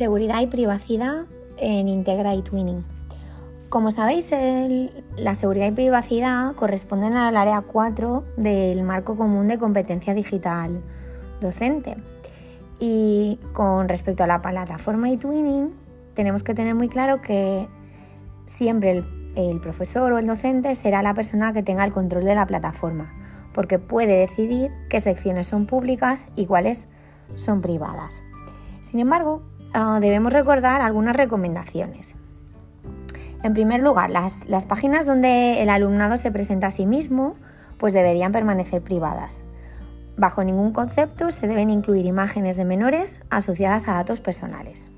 Seguridad y privacidad en Integra y Twinning. Como sabéis, la seguridad y privacidad corresponden al área 4 del marco común de competencia digital docente. Y con respecto a la plataforma eTwinning, tenemos que tener muy claro que siempre el profesor o el docente será la persona que tenga el control de la plataforma, porque puede decidir qué secciones son públicas y cuáles son privadas. Sin embargo, ah, debemos recordar algunas recomendaciones. En primer lugar, las, las, páginas donde el alumnado se presenta a sí mismo pues deberían permanecer privadas. Bajo ningún concepto se deben incluir imágenes de menores asociadas a datos personales.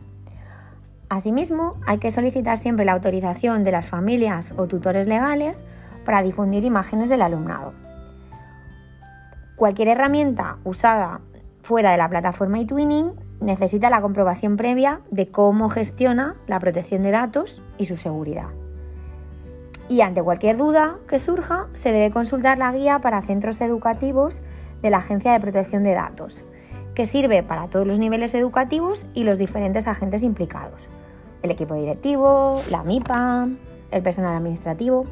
Asimismo, hay que solicitar siempre la autorización de las familias o tutores legales para difundir imágenes del alumnado. Cualquier herramienta usada fuera de la plataforma eTwinning necesita la comprobación previa de cómo gestiona la protección de datos y su seguridad. Y ante cualquier duda que surja, se debe consultar la guía para centros educativos de la Agencia de Protección de Datos, que sirve para todos los niveles educativos y los diferentes agentes implicados. El equipo directivo, la MIPA, el personal administrativo.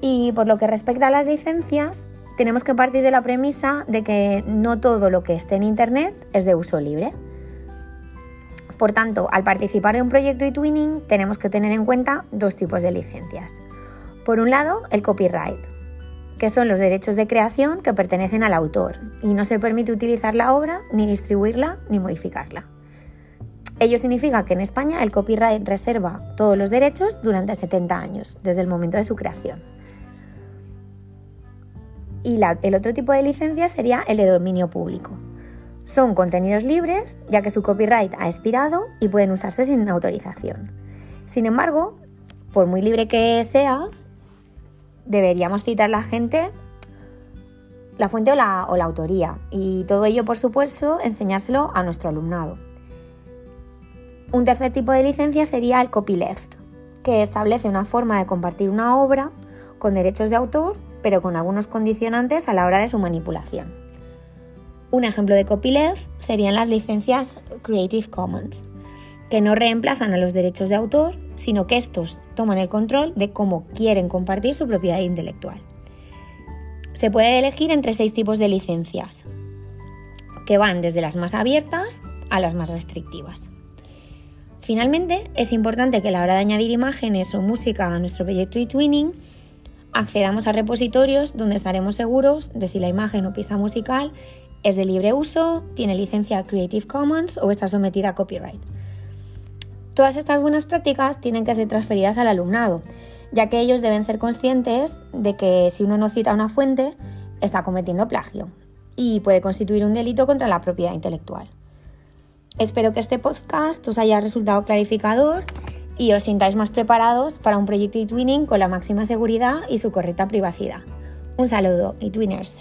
Y por lo que respecta a las licencias, tenemos que partir de la premisa de que no todo lo que esté en Internet es de uso libre. Por tanto, al participar en un proyecto de twinning tenemos que tener en cuenta dos tipos de licencias. Por un lado, el copyright, que son los derechos de creación que pertenecen al autor y no se permite utilizar la obra, ni distribuirla, ni modificarla. Ello significa que en España el copyright reserva todos los derechos durante 70 años, desde el momento de su creación. Y el otro tipo de licencia sería el de dominio público. Son contenidos libres, ya que su copyright ha expirado y pueden usarse sin autorización. Sin embargo, por muy libre que sea, deberíamos citar la gente la fuente o la, o la autoría y todo ello, por supuesto, enseñárselo a nuestro alumnado. Un tercer tipo de licencia sería el copyleft, que establece una forma de compartir una obra con derechos de autor pero con algunos condicionantes a la hora de su manipulación. Un ejemplo de copyleft serían las licencias Creative Commons, que no reemplazan a los derechos de autor, sino que estos toman el control de cómo quieren compartir su propiedad intelectual. Se puede elegir entre seis tipos de licencias, que van desde las más abiertas a las más restrictivas. Finalmente, es importante que a la hora de añadir imágenes o música a nuestro proyecto eTwinning accedamos a repositorios donde estaremos seguros de si la imagen o pieza musical es de libre uso, tiene licencia Creative Commons o está sometida a copyright. Todas estas buenas prácticas tienen que ser transferidas al alumnado, ya que ellos deben ser conscientes de que si uno no cita una fuente, está cometiendo plagio y puede constituir un delito contra la propiedad intelectual. Espero que este podcast os haya resultado clarificador y os sintáis más preparados para un proyecto eTwinning con la máxima seguridad y su correcta privacidad. Un saludo, eTwinners.